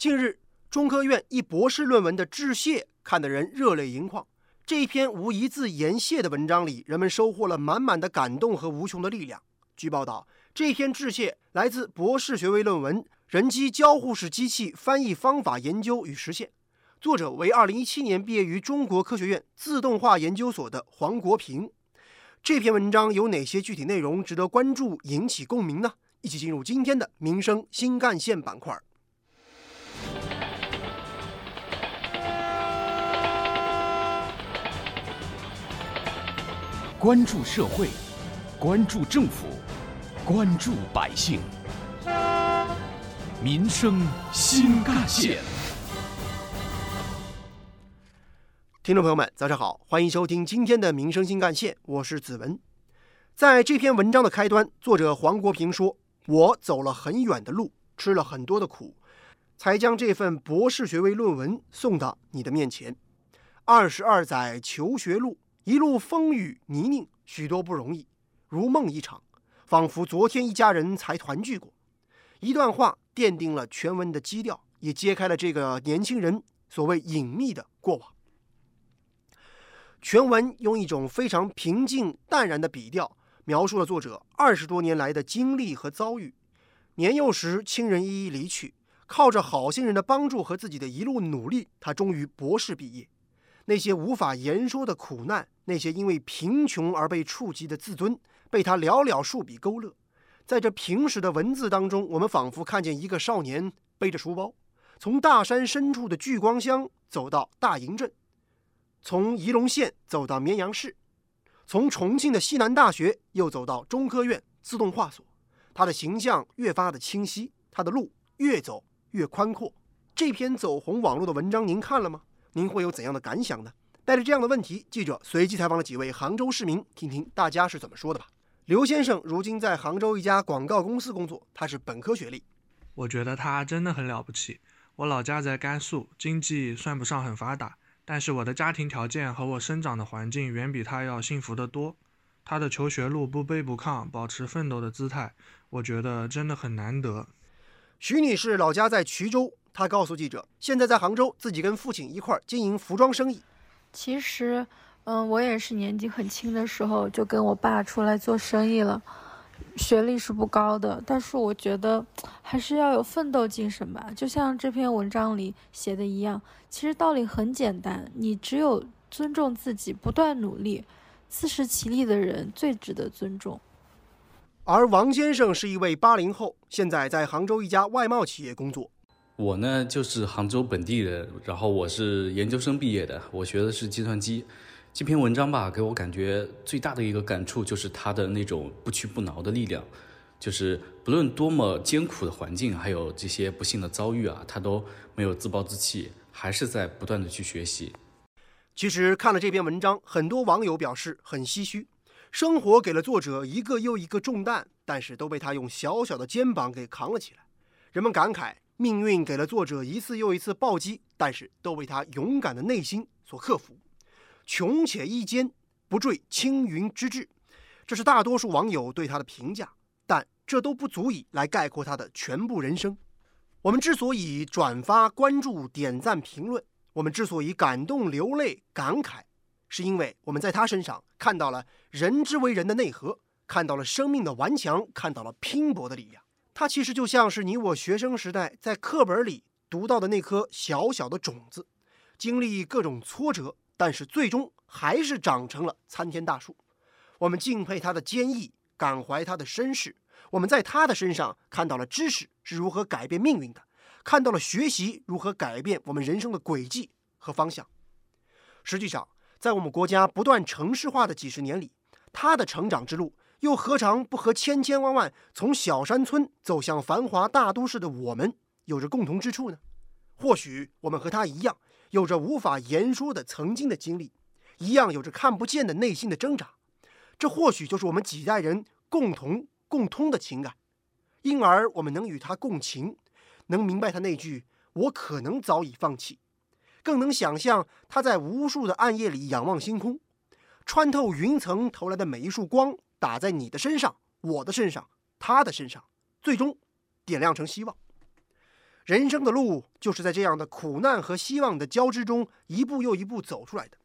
近日，中科院一博士论文的致谢看得人热泪盈眶。这一篇无一字言谢的文章里，人们收获了满满的感动和无穷的力量。据报道，这篇致谢来自博士学位论文《人机交互式机器翻译方法研究与实现》，作者为2017年毕业于中国科学院自动化研究所的黄国平。这篇文章有哪些具体内容值得关注、引起共鸣呢？一起进入今天的民生新干线板块。关注社会，关注政府，关注百姓，民生新干线。听众朋友们，早上好，欢迎收听今天的《民生新干线》，我是子文。在这篇文章的开端，作者黄国平说：“我走了很远的路，吃了很多的苦，才将这份博士学位论文送到你的面前。二十二载求学路。”一路风雨泥泞，许多不容易，如梦一场，仿佛昨天一家人才团聚过。一段话奠定了全文的基调，也揭开了这个年轻人所谓隐秘的过往。全文用一种非常平静淡然的笔调，描述了作者二十多年来的经历和遭遇。年幼时亲人一一离去，靠着好心人的帮助和自己的一路努力，他终于博士毕业。那些无法言说的苦难，那些因为贫穷而被触及的自尊，被他寥寥数笔勾勒。在这平实的文字当中，我们仿佛看见一个少年背着书包，从大山深处的聚光乡走到大营镇，从仪陇县走到绵阳市，从重庆的西南大学又走到中科院自动化所。他的形象越发的清晰，他的路越走越宽阔。这篇走红网络的文章，您看了吗？您会有怎样的感想呢？带着这样的问题，记者随机采访了几位杭州市民，听听大家是怎么说的吧。刘先生如今在杭州一家广告公司工作，他是本科学历。我觉得他真的很了不起。我老家在甘肃，经济算不上很发达，但是我的家庭条件和我生长的环境远比他要幸福得多。他的求学路不卑不亢，保持奋斗的姿态，我觉得真的很难得。徐女士老家在衢州。他告诉记者，现在在杭州，自己跟父亲一块儿经营服装生意。其实，嗯，我也是年纪很轻的时候就跟我爸出来做生意了，学历是不高的，但是我觉得还是要有奋斗精神吧。就像这篇文章里写的一样，其实道理很简单，你只有尊重自己，不断努力，自食其力的人最值得尊重。而王先生是一位八零后，现在在杭州一家外贸企业工作。我呢就是杭州本地人，然后我是研究生毕业的，我学的是计算机。这篇文章吧，给我感觉最大的一个感触就是他的那种不屈不挠的力量，就是不论多么艰苦的环境，还有这些不幸的遭遇啊，他都没有自暴自弃，还是在不断的去学习。其实看了这篇文章，很多网友表示很唏嘘，生活给了作者一个又一个重担，但是都被他用小小的肩膀给扛了起来。人们感慨。命运给了作者一次又一次暴击，但是都为他勇敢的内心所克服。穷且益坚，不坠青云之志，这是大多数网友对他的评价。但这都不足以来概括他的全部人生。我们之所以转发、关注、点赞、评论，我们之所以感动、流泪、感慨，是因为我们在他身上看到了人之为人的内核，看到了生命的顽强，看到了拼搏的力量。它其实就像是你我学生时代在课本里读到的那颗小小的种子，经历各种挫折，但是最终还是长成了参天大树。我们敬佩他的坚毅，感怀他的身世。我们在他的身上看到了知识是如何改变命运的，看到了学习如何改变我们人生的轨迹和方向。实际上，在我们国家不断城市化的几十年里，他的成长之路。又何尝不和千千万万从小山村走向繁华大都市的我们有着共同之处呢？或许我们和他一样，有着无法言说的曾经的经历，一样有着看不见的内心的挣扎。这或许就是我们几代人共同共通的情感，因而我们能与他共情，能明白他那句“我可能早已放弃”，更能想象他在无数的暗夜里仰望星空，穿透云层投来的每一束光。打在你的身上，我的身上，他的身上，最终点亮成希望。人生的路就是在这样的苦难和希望的交织中一步又一步走出来的。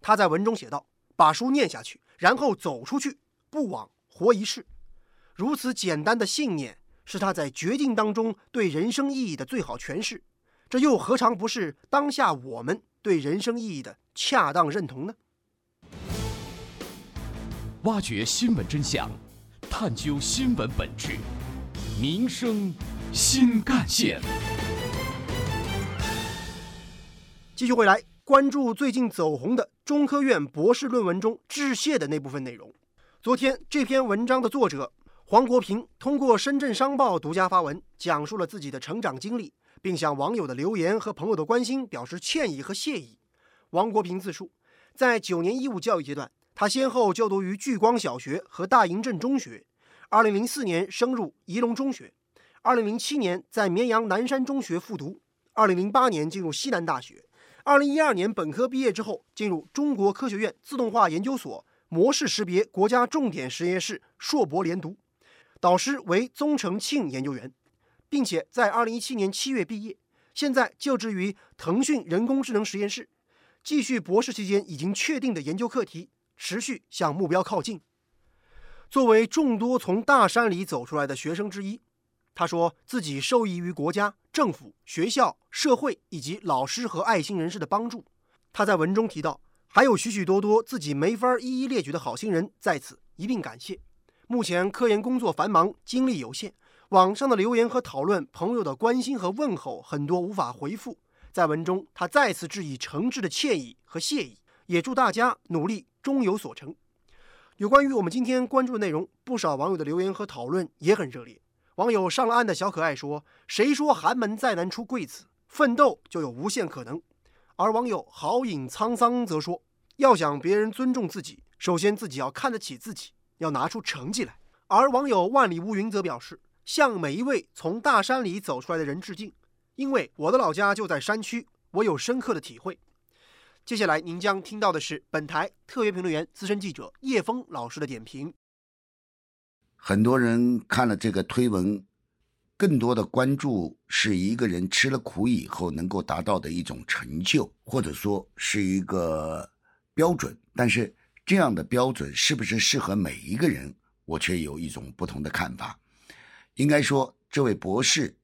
他在文中写道：“把书念下去，然后走出去，不枉活一世。”如此简单的信念，是他在绝境当中对人生意义的最好诠释。这又何尝不是当下我们对人生意义的恰当认同呢？挖掘新闻真相，探究新闻本质，民生新干线。继续回来，关注最近走红的中科院博士论文中致谢的那部分内容。昨天这篇文章的作者黄国平通过深圳商报独家发文，讲述了自己的成长经历。并向网友的留言和朋友的关心表示歉意和谢意。王国平自述，在九年义务教育阶段，他先后就读于聚光小学和大营镇中学。二零零四年升入仪陇中学，二零零七年在绵阳南山中学复读，二零零八年进入西南大学，二零一二年本科毕业之后进入中国科学院自动化研究所模式识别国家重点实验室硕博连读，导师为宗成庆研究员。并且在二零一七年七月毕业，现在就职于腾讯人工智能实验室，继续博士期间已经确定的研究课题，持续向目标靠近。作为众多从大山里走出来的学生之一，他说自己受益于国家、政府、学校、社会以及老师和爱心人士的帮助。他在文中提到，还有许许多多自己没法一一列举的好心人，在此一并感谢。目前科研工作繁忙，精力有限。网上的留言和讨论，朋友的关心和问候，很多无法回复。在文中，他再次致以诚挚的歉意和谢意，也祝大家努力终有所成。有关于我们今天关注的内容，不少网友的留言和讨论也很热烈。网友上了岸的小可爱说：“谁说寒门再难出贵子？奋斗就有无限可能。”而网友好饮沧桑则说：“要想别人尊重自己，首先自己要看得起自己，要拿出成绩来。”而网友万里无云则表示。向每一位从大山里走出来的人致敬，因为我的老家就在山区，我有深刻的体会。接下来您将听到的是本台特约评论员、资深记者叶峰老师的点评。很多人看了这个推文，更多的关注是一个人吃了苦以后能够达到的一种成就，或者说是一个标准。但是这样的标准是不是适合每一个人，我却有一种不同的看法。应该说，这位博士，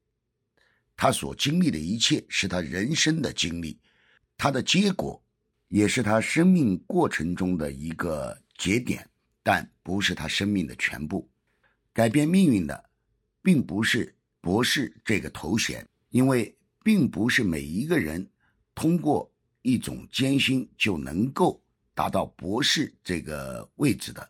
他所经历的一切是他人生的经历，他的结果也是他生命过程中的一个节点，但不是他生命的全部。改变命运的，并不是博士这个头衔，因为并不是每一个人通过一种艰辛就能够达到博士这个位置的。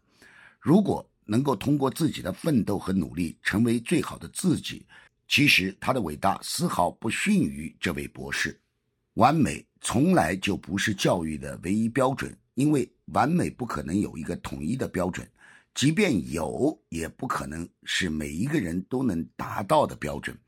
如果能够通过自己的奋斗和努力成为最好的自己，其实他的伟大丝毫不逊于这位博士。完美从来就不是教育的唯一标准，因为完美不可能有一个统一的标准，即便有，也不可能是每一个人都能达到的标准。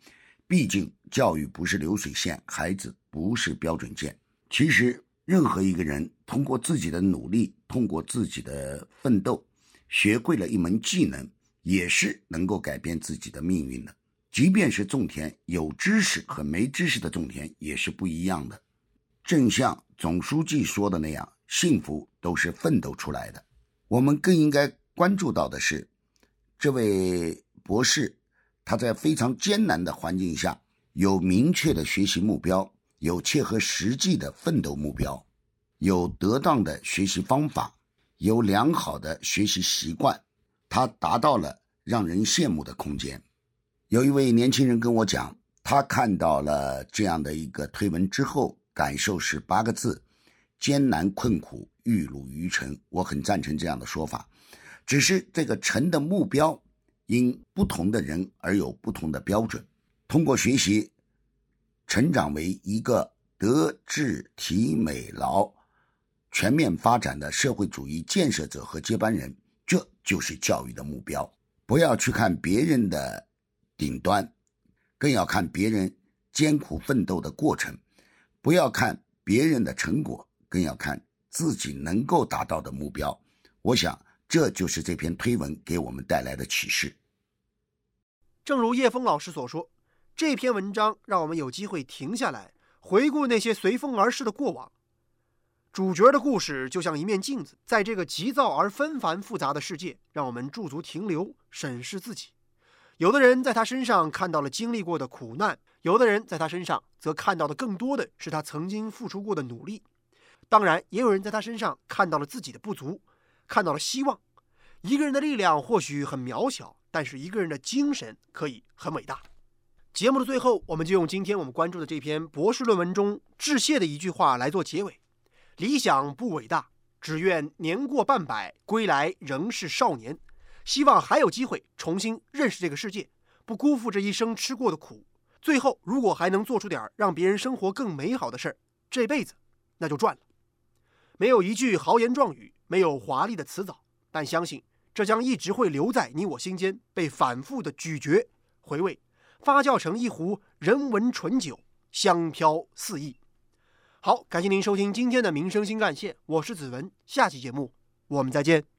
毕竟教育不是流水线，孩子不是标准件。其实任何一个人通过自己的努力，通过自己的奋斗。学会了一门技能，也是能够改变自己的命运的。即便是种田，有知识和没知识的种田也是不一样的。正像总书记说的那样，幸福都是奋斗出来的。我们更应该关注到的是，这位博士他在非常艰难的环境下，有明确的学习目标，有切合实际的奋斗目标，有得当的学习方法。有良好的学习习惯，他达到了让人羡慕的空间。有一位年轻人跟我讲，他看到了这样的一个推文之后，感受是八个字：艰难困苦，玉汝于成。我很赞成这样的说法，只是这个成的目标因不同的人而有不同的标准。通过学习，成长为一个德智体美劳。全面发展的社会主义建设者和接班人，这就是教育的目标。不要去看别人的顶端，更要看别人艰苦奋斗的过程；不要看别人的成果，更要看自己能够达到的目标。我想，这就是这篇推文给我们带来的启示。正如叶峰老师所说，这篇文章让我们有机会停下来，回顾那些随风而逝的过往。主角的故事就像一面镜子，在这个急躁而纷繁复杂的世界，让我们驻足停留，审视自己。有的人在他身上看到了经历过的苦难，有的人在他身上则看到的更多的是他曾经付出过的努力。当然，也有人在他身上看到了自己的不足，看到了希望。一个人的力量或许很渺小，但是一个人的精神可以很伟大。节目的最后，我们就用今天我们关注的这篇博士论文中致谢的一句话来做结尾。理想不伟大，只愿年过半百归来仍是少年。希望还有机会重新认识这个世界，不辜负这一生吃过的苦。最后，如果还能做出点让别人生活更美好的事儿，这辈子那就赚了。没有一句豪言壮语，没有华丽的辞藻，但相信这将一直会留在你我心间，被反复的咀嚼、回味，发酵成一壶人文醇酒，香飘四溢。好，感谢您收听今天的《民生新干线》，我是子文，下期节目我们再见。